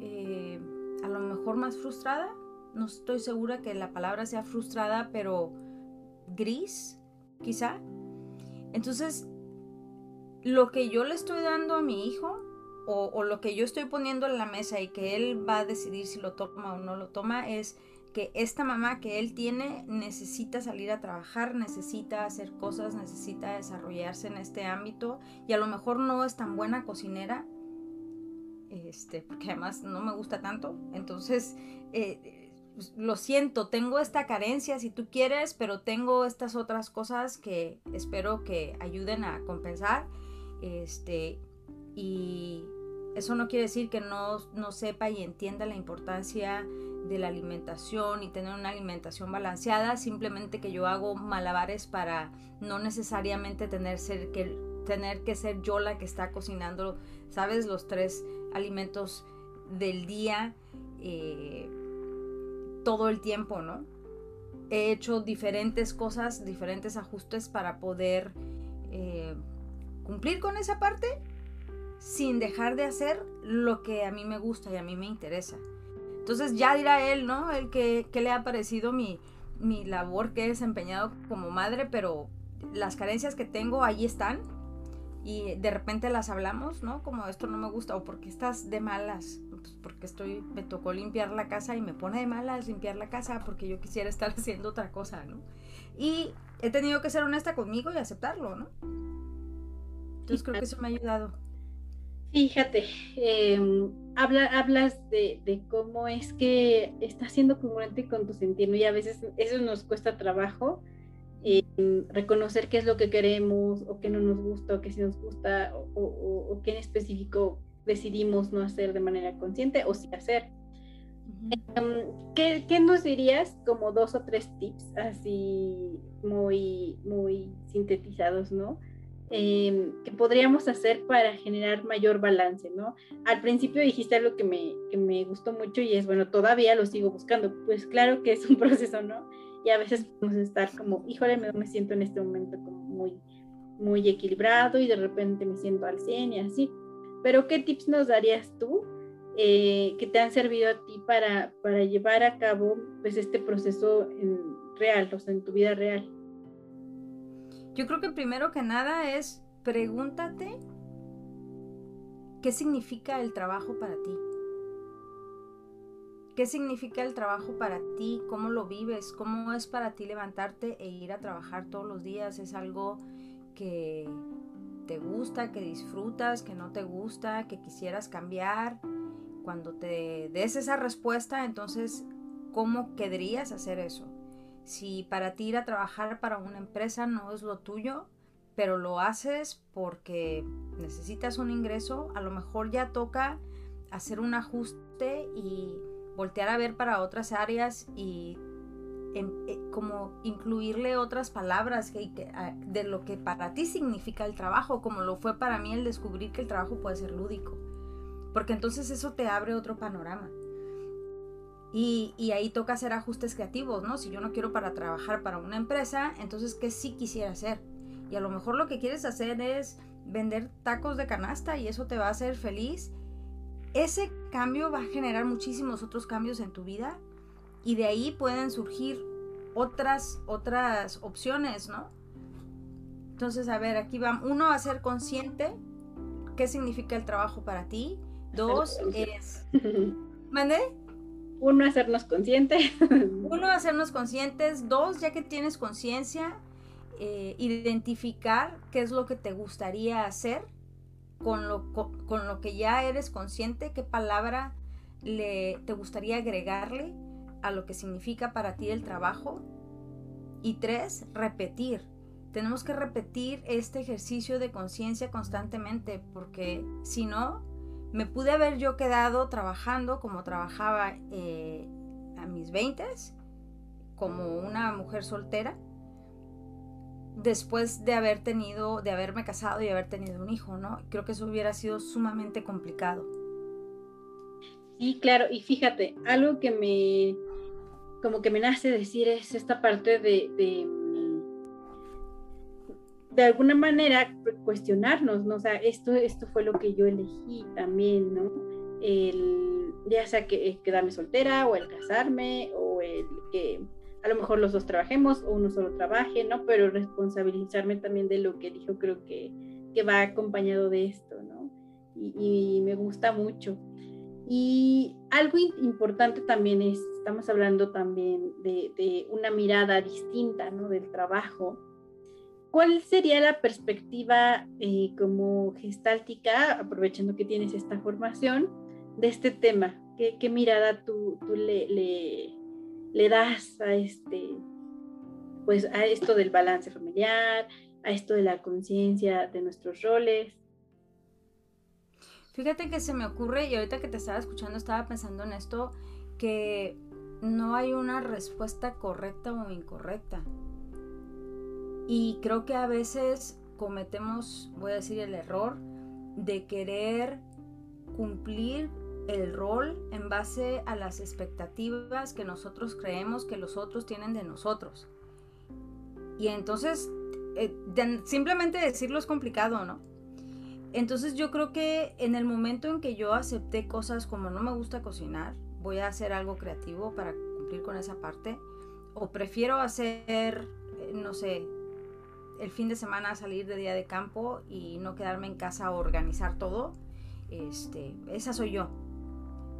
eh, a lo mejor más frustrada. No estoy segura que la palabra sea frustrada, pero gris, quizá. Entonces, lo que yo le estoy dando a mi hijo, o, lo que yo estoy poniendo en la mesa y que él va a decidir si lo toma o no lo toma, es que esta mamá que él tiene necesita salir a trabajar, necesita hacer cosas, necesita desarrollarse en este ámbito y a lo mejor no es tan buena cocinera, este, porque además no me gusta tanto, entonces eh, lo siento, tengo esta carencia si tú quieres, pero tengo estas otras cosas que espero que ayuden a compensar, este, y eso no quiere decir que no, no sepa y entienda la importancia de la alimentación y tener una alimentación balanceada, simplemente que yo hago malabares para no necesariamente tener, que, tener que ser yo la que está cocinando, ¿sabes? Los tres alimentos del día eh, todo el tiempo, ¿no? He hecho diferentes cosas, diferentes ajustes para poder eh, cumplir con esa parte sin dejar de hacer lo que a mí me gusta y a mí me interesa. Entonces ya dirá él, ¿no? El que, le ha parecido mi, mi labor que he desempeñado como madre, pero las carencias que tengo ahí están y de repente las hablamos, ¿no? Como esto no me gusta o porque estás de malas, pues porque estoy, me tocó limpiar la casa y me pone de malas limpiar la casa porque yo quisiera estar haciendo otra cosa, ¿no? Y he tenido que ser honesta conmigo y aceptarlo, ¿no? Entonces creo que eso me ha ayudado. Fíjate, em, habla, hablas de, cómo es que estás siendo congruente con tu sentir, y a veces eso nos cuesta trabajo, em, reconocer qué es lo que queremos, o qué no nos gusta, o qué sí nos gusta, o, qué en específico decidimos no hacer de manera consciente o sí hacer. Em, ¿qué, ¿qué, nos dirías como dos o tres tips así muy, muy sintetizados, ¿no? Em, que podríamos hacer para generar mayor balance, ¿no? Al principio dijiste algo que me, que me gustó mucho y es, bueno, todavía lo sigo buscando. Pues claro que es un proceso, ¿no? Y a veces podemos estar como, híjole, me, me siento en este momento como muy, muy equilibrado y de repente me siento al 100 y así. Pero ¿qué tips nos darías tú eh, que te han servido a ti para, para llevar a cabo pues este proceso real, o sea, en tu vida real? Yo creo que primero que nada es pregúntate qué significa el trabajo para ti. ¿Qué significa el trabajo para ti? ¿Cómo lo vives? ¿Cómo es para ti levantarte e ir a trabajar todos los días? ¿Es algo que te gusta, que disfrutas, que no te gusta, que quisieras cambiar? Cuando te des esa respuesta, entonces, ¿cómo querrías hacer eso? Si para ti ir a trabajar para una empresa no es lo tuyo, pero lo haces porque necesitas un ingreso, a lo mejor ya toca hacer un ajuste y voltear a ver para otras áreas y eh, como incluirle otras palabras de lo que para ti significa el trabajo, como lo fue para mí el descubrir que el trabajo puede ser lúdico, porque entonces eso te abre otro panorama. Y, y, ahí toca hacer ajustes creativos, ¿no? Si yo no quiero para trabajar para una empresa, entonces ¿qué sí quisiera hacer? Y a lo mejor lo que quieres hacer es vender tacos de canasta y eso te va a hacer feliz. Ese cambio va a generar muchísimos otros cambios en tu vida y de ahí pueden surgir otras, otras opciones, ¿no? Entonces, a ver, aquí va. Uno, a ser consciente. ¿Qué significa el trabajo para ti? Dos, es... ¿Mandé? Uno, hacernos conscientes. Uno, hacernos conscientes. Dos, ya que tienes conciencia, eh, identificar qué es lo que te gustaría hacer con lo, con, lo que ya eres consciente, qué palabra le, te gustaría agregarle a lo que significa para ti el trabajo. Y tres, repetir. Tenemos que repetir este ejercicio de conciencia constantemente porque si no, me pude haber yo quedado trabajando como trabajaba eh, a mis 20 como una mujer soltera después de haber tenido, de haberme casado y haber tenido un hijo, ¿no? Creo que eso hubiera sido sumamente complicado. Sí, claro, y fíjate, algo que me como que me nace decir es esta parte de, de, de alguna manera cuestionarnos, ¿no? O sea, esto, esto fue lo que yo elegí también, ¿no? El, ya sea que quedarme soltera o el casarme o el que a lo mejor los dos trabajemos o uno solo trabaje, ¿no? Pero responsabilizarme también de lo que dijo, creo que, que va acompañado de esto, ¿no? Y, y me gusta mucho. Y algo importante también es, estamos hablando también de, una mirada distinta ¿no? del trabajo. ¿Cuál sería la perspectiva eh, como gestáltica, aprovechando que tienes esta formación, de este tema? ¿Qué, mirada tú, le, le, das a, este, pues, a esto del balance familiar, a esto de la conciencia de nuestros roles? Fíjate que se me ocurre, y ahorita que te estaba escuchando estaba pensando en esto, que no hay una respuesta correcta o incorrecta. Y creo que a veces cometemos, voy a decir, el error de querer cumplir el rol en base a las expectativas que nosotros creemos que los otros tienen de nosotros. Y entonces, eh, simplemente decirlo es complicado, ¿no? Entonces yo creo que en el momento en que yo acepté cosas como no me gusta cocinar, voy a hacer algo creativo para cumplir con esa parte, o prefiero hacer, eh, no sé, el fin de semana salir de día de campo y no quedarme en casa a organizar todo, este, esa soy yo.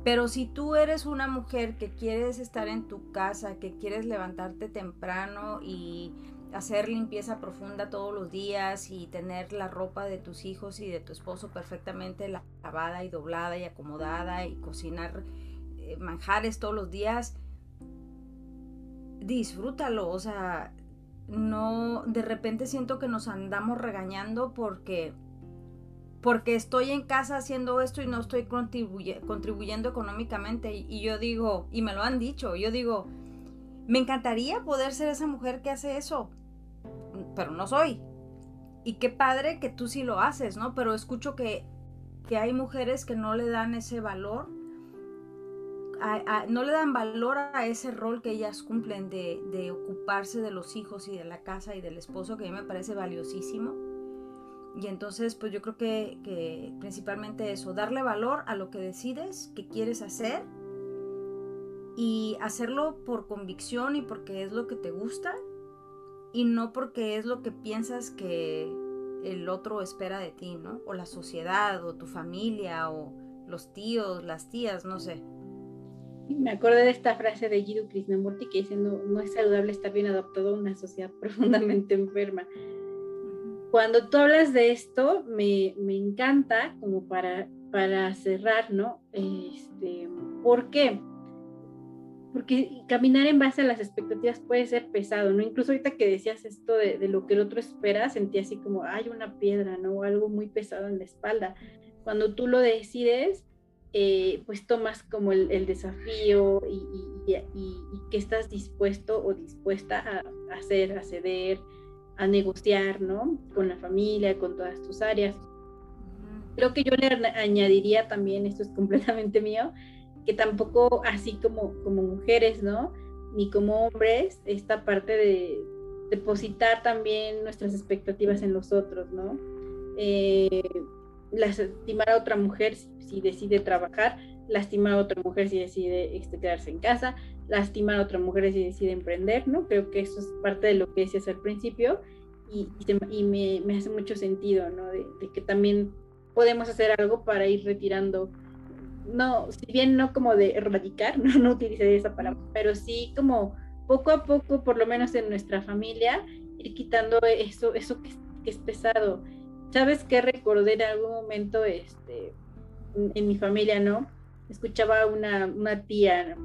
Pero si tú eres una mujer que quieres estar en tu casa, que quieres levantarte temprano y hacer limpieza profunda todos los días y tener la ropa de tus hijos y de tu esposo perfectamente lavada y doblada y acomodada y cocinar eh, manjares todos los días, disfrútalo, o sea, no, de repente siento que nos andamos regañando porque porque estoy en casa haciendo esto y no estoy contribuyendo económicamente. y, yo digo, y me lo han dicho, yo digo, me encantaría poder ser esa mujer que hace eso, pero no soy. Y qué padre que tú sí lo haces, ¿no? Pero escucho que, hay mujeres que no le dan ese valor, no le dan valor a ese rol que ellas cumplen de, ocuparse de los hijos y de la casa y del esposo, que a mí me parece valiosísimo. Y entonces, pues yo creo que, que principalmente eso, darle valor a lo que decides que quieres hacer y hacerlo por convicción y porque es lo que te gusta y no porque es lo que piensas que el otro espera de ti, ¿no? O la sociedad, o tu familia, o los tíos, las tías, no sé. Me acordé de esta frase de Jiddu Krishnamurti que dice, no, no es saludable estar bien adaptado a una sociedad profundamente enferma. Cuando tú hablas de esto, me, me encanta como para, para cerrar, ¿no? Este, ¿Por qué? Porque caminar en base a las expectativas puede ser pesado, ¿no? Incluso ahorita que decías esto de, lo que el otro espera, sentí así como, hay una piedra, ¿no? Algo muy pesado en la espalda. Cuando tú lo decides, eh, pues tomas como el, desafío y, que estás dispuesto o dispuesta a, hacer, a ceder, a negociar, ¿no? Con la familia, con todas tus áreas. Creo que yo le añadiría también, esto es completamente mío, tampoco así como, como mujeres, ¿no? Ni como hombres, esta parte de depositar también nuestras expectativas en los otros, ¿no? Eh, lastimar a otra mujer si, decide trabajar, lastimar a otra mujer si decide este, quedarse en casa, lastimar a otra mujer si decide emprender, ¿no? Creo que eso es parte de lo que decías al principio y, y, me, hace mucho sentido, ¿no? De, que también podemos hacer algo para ir retirando, no, si bien no como de erradicar, no, no utilicé esa palabra, pero sí como poco a poco, por lo menos en nuestra familia, ir quitando eso, eso que, que es pesado ¿Sabes qué recordé en algún momento este, en, mi familia, no? Escuchaba una, una tía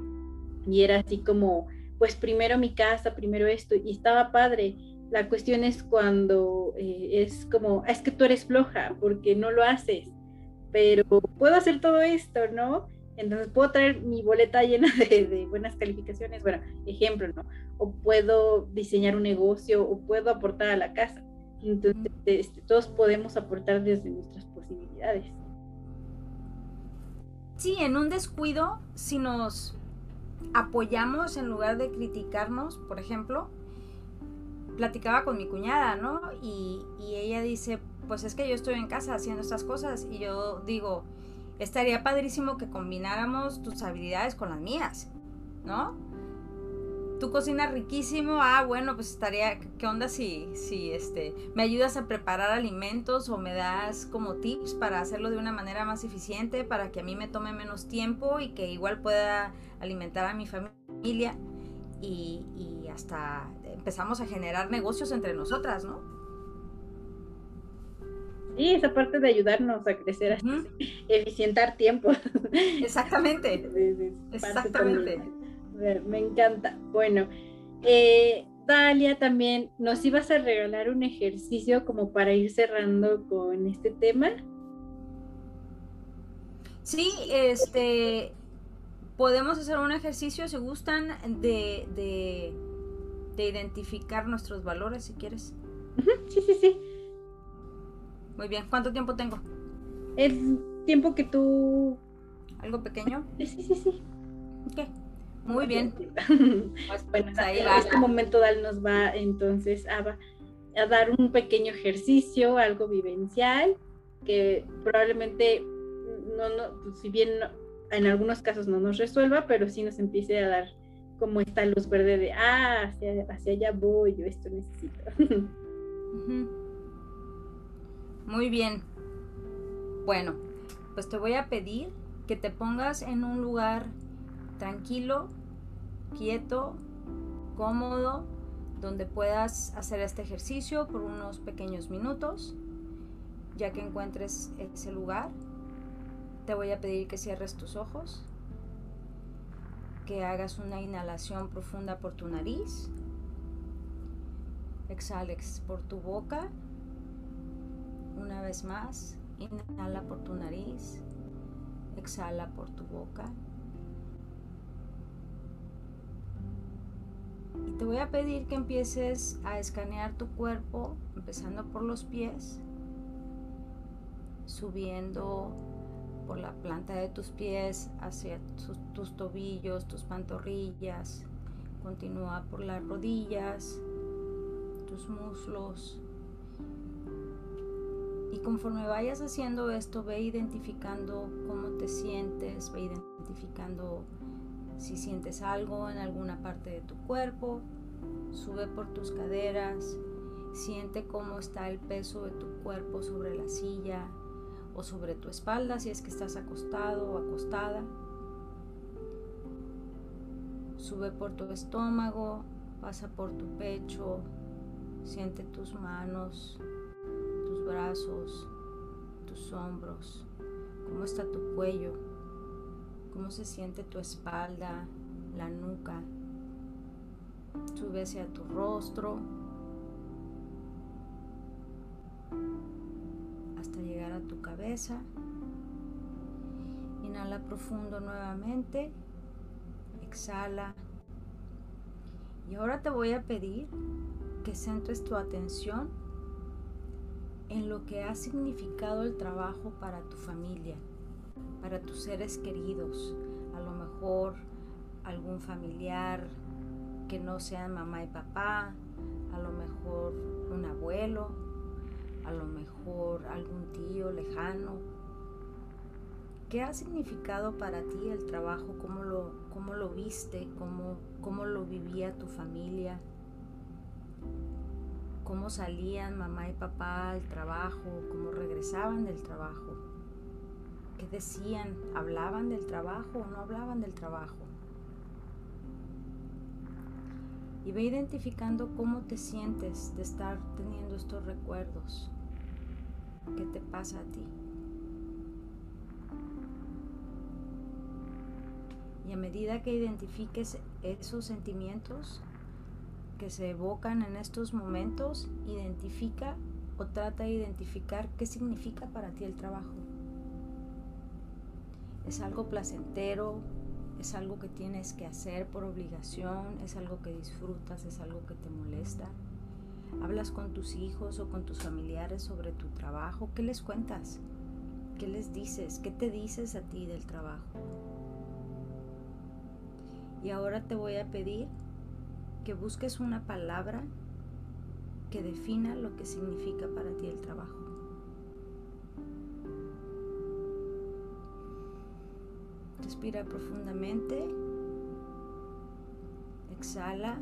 y era así como, pues primero mi casa, primero esto, y estaba padre. La cuestión es cuando eh, es como, es que tú eres floja porque no lo haces, pero puedo hacer todo esto, ¿no? Entonces puedo traer mi boleta llena de, de, buenas calificaciones, bueno, ejemplo, ¿no? O puedo diseñar un negocio o puedo aportar a la casa. Entonces, este, todos podemos aportar desde nuestras posibilidades. Sí, en un descuido, si nos apoyamos en lugar de criticarnos, por ejemplo, platicaba con mi cuñada, ¿no? Y, y ella dice, pues es que yo estoy en casa haciendo estas cosas y yo digo, estaría padrísimo que combináramos tus habilidades con las mías, ¿no? tú cocinas riquísimo, ah, bueno, pues estaría, ¿qué onda si, si este, me ayudas a preparar alimentos o me das como tips para hacerlo de una manera más eficiente, para que a mí me tome menos tiempo y que igual pueda alimentar a mi familia? Y, hasta empezamos a generar negocios entre nosotras, ¿no? Sí, esa parte de ayudarnos a crecer, a eficientar tiempo. Exactamente. Exactamente me encanta. Bueno, eh, Dalia también, ¿nos ibas a regalar un ejercicio como para ir cerrando con este tema? Sí, este, podemos hacer un ejercicio, si gustan, de, de, identificar nuestros valores, si quieres. Sí, sí, sí. Muy bien, ¿cuánto tiempo tengo? El tiempo que tú... ¿Algo pequeño? Sí, sí, sí. Ok. Muy bien. Pues, bueno, en este momento Dal nos va entonces a, a, dar un pequeño ejercicio, algo vivencial, que probablemente, no, no, pues, si bien en algunos casos no nos resuelva, pero sí nos empiece a dar como esta luz verde de, ah, hacia, hacia allá voy, yo esto necesito. Muy bien. Bueno, pues te voy a pedir que te pongas en un lugar tranquilo, quieto, cómodo, donde puedas hacer este ejercicio por unos pequeños minutos. Ya que encuentres ese lugar, te voy a pedir que cierres tus ojos, que hagas una inhalación profunda por tu nariz, exhales por tu boca, una vez más, inhala por tu nariz, exhala por tu boca. Y te voy a pedir que empieces a escanear tu cuerpo, empezando por los pies, subiendo por la planta de tus pies hacia tus, tobillos, tus pantorrillas. Continúa por las rodillas, tus muslos. Y conforme vayas haciendo esto, ve identificando cómo te sientes, ve identificando si sientes algo en alguna parte de tu cuerpo, sube por tus caderas, siente cómo está el peso de tu cuerpo sobre la silla o sobre tu espalda si es que estás acostado o acostada. Sube por tu estómago, pasa por tu pecho, siente tus manos, brazos, tus hombros, cómo está tu cuello cómo se siente tu espalda, la nuca. Sube hacia tu rostro hasta llegar a tu cabeza. Inhala profundo nuevamente. Exhala. Y ahora te voy a pedir que centres tu atención en lo que ha significado el trabajo para tu familia, para tus seres queridos, a lo mejor algún familiar que no sea mamá y papá, a lo mejor un abuelo, a lo mejor algún tío lejano. ¿Qué ha significado para ti el trabajo? ¿Cómo lo, cómo lo viste? ¿Cómo, ¿Cómo lo vivía tu familia? ¿Cómo salían mamá y papá al trabajo? ¿Cómo regresaban del trabajo? ¿Qué decían? ¿Hablaban del trabajo o no hablaban del trabajo? Y ve identificando cómo te sientes de estar teniendo estos recuerdos. ¿Qué te pasa a ti? Y a medida que identifiques esos sentimientos que se evocan en estos momentos, identifica o trata de identificar qué significa para ti el trabajo. ¿Es algo placentero? ¿Es algo que tienes que hacer por obligación? ¿Es algo que disfrutas? ¿Es algo que te molesta? ¿Hablas con tus hijos o con tus familiares sobre tu trabajo? ¿Qué les cuentas? ¿Qué les dices? ¿Qué te dices a ti del trabajo? Y ahora te voy a pedir que busques una palabra que defina lo que significa para ti el trabajo. Respira profundamente. Exhala.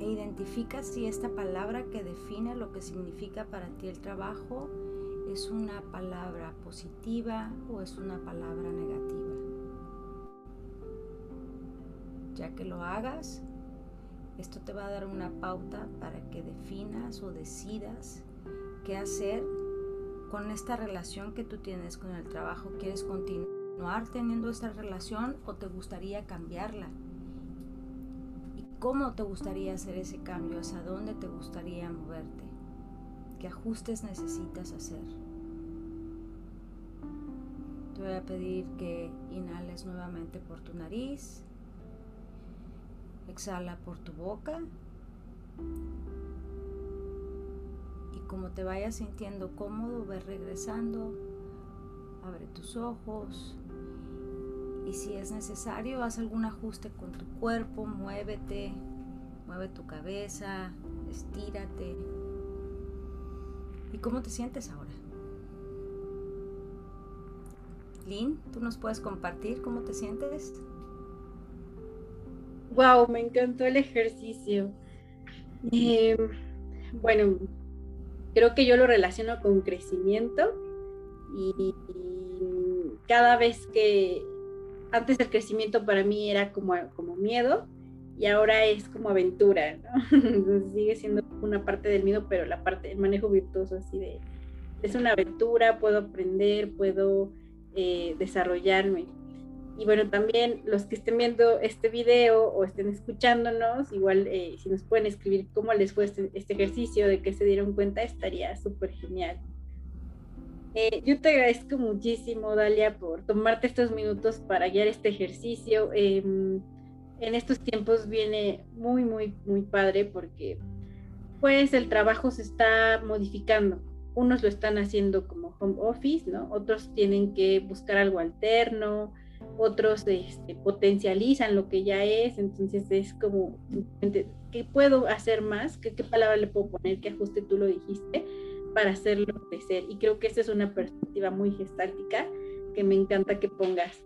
E identifica si esta palabra que define lo que significa para ti el trabajo es una palabra positiva o es una palabra negativa. Ya que lo hagas, esto te va a dar una pauta para que definas o decidas qué hacer con esta relación que tú tienes con el trabajo. ¿Quieres continuar teniendo esta relación o te gustaría cambiarla? ¿Y cómo te gustaría hacer ese cambio? ¿Hacia dónde te gustaría moverte? ¿Qué ajustes necesitas hacer? Te voy a pedir que inhales nuevamente por tu nariz. Exhala por tu boca como te vayas sintiendo cómodo, ve regresando, abre tus ojos y si es necesario, haz algún ajuste con tu cuerpo, muévete, mueve tu cabeza, estírate. ¿Y cómo te sientes ahora? Lynn, ¿tú nos puedes compartir cómo te sientes? Wow, me encantó el ejercicio. Eh, bueno, creo que yo lo relaciono con crecimiento y, cada vez que antes el crecimiento para mí era como, como miedo y ahora es como aventura, ¿no? sigue siendo una parte del miedo, pero la parte del manejo virtuoso así de es una aventura, puedo aprender, puedo eh, desarrollarme. Y bueno, también los que estén viendo este video o estén escuchándonos, igual eh, si nos pueden escribir cómo les fue este, este ejercicio, de que se dieron cuenta, estaría súper genial. Eh, yo te agradezco muchísimo, Dalia, por tomarte estos minutos para guiar este ejercicio. Em, en estos tiempos viene muy, muy, muy padre porque pues el trabajo se está modificando. Unos lo están haciendo como home office, ¿no? Otros tienen que buscar algo alterno, otros este, potencializan lo que ya es, entonces es como, ¿qué puedo hacer más? ¿Qué, ¿Qué, palabra le puedo poner? ¿Qué ajuste tú lo dijiste? Para hacerlo crecer. Y creo que esa es una perspectiva muy gestáltica que me encanta que pongas.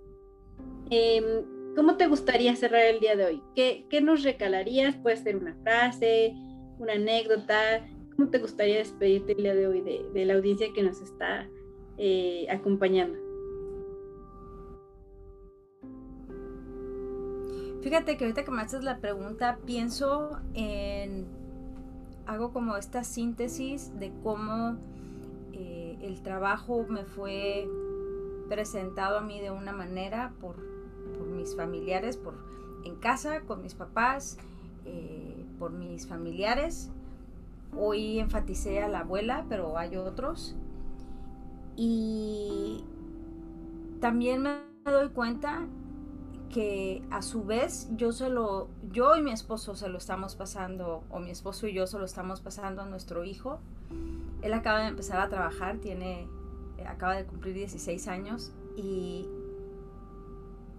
Em, ¿Cómo te gustaría cerrar el día de hoy? ¿Qué, ¿Qué, nos recalarías? Puede ser una frase, una anécdota. ¿Cómo te gustaría despedirte el día de hoy de, de la audiencia que nos está eh, acompañando? Fíjate que ahorita que me haces la pregunta, pienso en, hago como esta síntesis de cómo eh, el trabajo me fue presentado a mí de una manera por, mis familiares, por en casa, con mis papás, eh, por mis familiares. Hoy enfaticé a la abuela, pero hay otros. Y también me doy cuenta que a su vez yo se lo, yo y mi esposo se lo estamos pasando, o mi esposo y yo se lo estamos pasando a nuestro hijo. Él acaba de empezar a trabajar, tiene, eh, acaba de cumplir 16 años y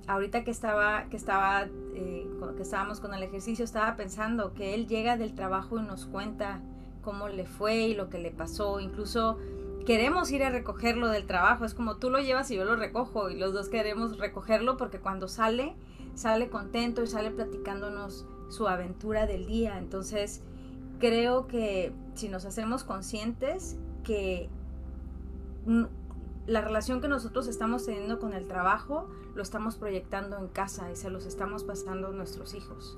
ahorita que estaba, que estaba, eh, que estábamos con el ejercicio, estaba pensando que él llega del trabajo y nos cuenta cómo le fue y lo que le pasó, incluso queremos ir a recogerlo del trabajo. Es como tú lo llevas y yo lo recojo y los dos queremos recogerlo porque cuando sale, sale contento y sale platicándonos su aventura del día. Entonces, creo que si nos hacemos conscientes que la relación que nosotros estamos teniendo con el trabajo lo estamos proyectando en casa y se los estamos pasando a nuestros hijos.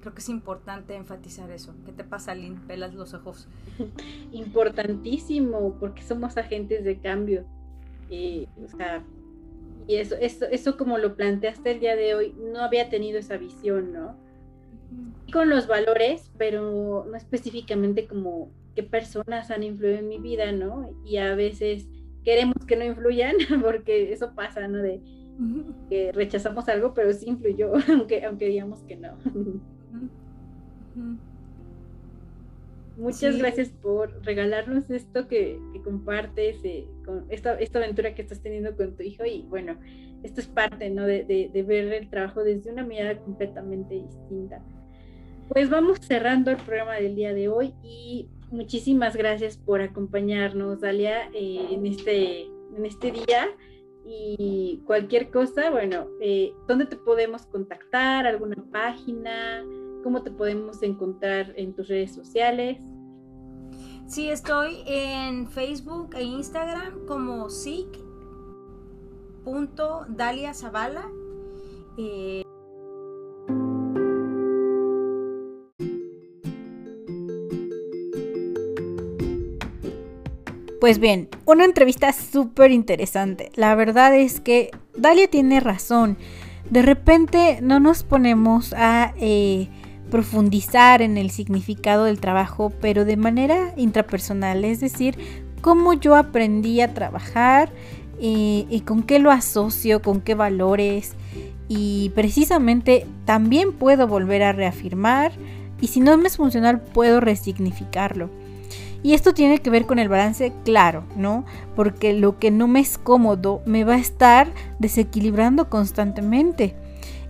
Creo que es importante enfatizar eso. ¿Qué te pasa, Lynn? Pelas los ojos. Importantísimo, porque somos agentes de cambio. y eso, eso, eso como lo planteaste el día de hoy, no había tenido esa visión, ¿no? Con los valores, pero no específicamente como qué personas han influido en mi vida, ¿no? Y a veces queremos que no influyan, porque eso pasa, ¿no? De que rechazamos algo, pero sí influyó, aunque, aunque digamos que no. Muchas gracias por regalarnos esto que, compartes, eh, con esta, esta, aventura que estás teniendo con tu hijo y bueno, esto es parte ¿no? de, ver el trabajo desde una mirada completamente distinta. Pues vamos cerrando el programa del día de hoy y muchísimas gracias por acompañarnos, Dalia, eh, en, este, en este día y cualquier cosa, bueno, eh, ¿dónde te podemos contactar? ¿Alguna página? ¿Cómo te podemos encontrar en tus redes sociales? Sí, estoy en Facebook e Instagram como sic.daliazavala. Eh, Pues bien, una entrevista súper interesante. La verdad es que Dalia tiene razón. De repente no nos ponemos a eh, profundizar en el significado del trabajo, pero de manera intrapersonal, es decir, cómo yo aprendí a trabajar eh, y con qué lo asocio, con qué valores y precisamente también puedo volver a reafirmar y si no me es funcional puedo resignificarlo. Y esto tiene que ver con el balance claro, ¿no? Porque lo que no me es cómodo me va a estar desequilibrando constantemente.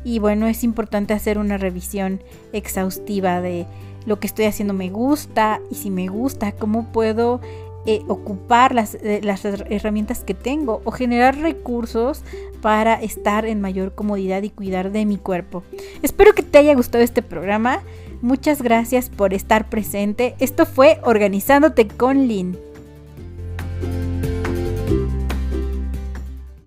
Y bueno, es importante hacer una revisión exhaustiva de lo que estoy haciendo me gusta y si me gusta, cómo puedo eh, ocupar las, eh, las, herramientas que tengo o generar recursos para estar en mayor comodidad y cuidar de mi cuerpo. Espero que te haya gustado este programa. Muchas gracias por estar presente. Esto fue Organizándote con Lynn.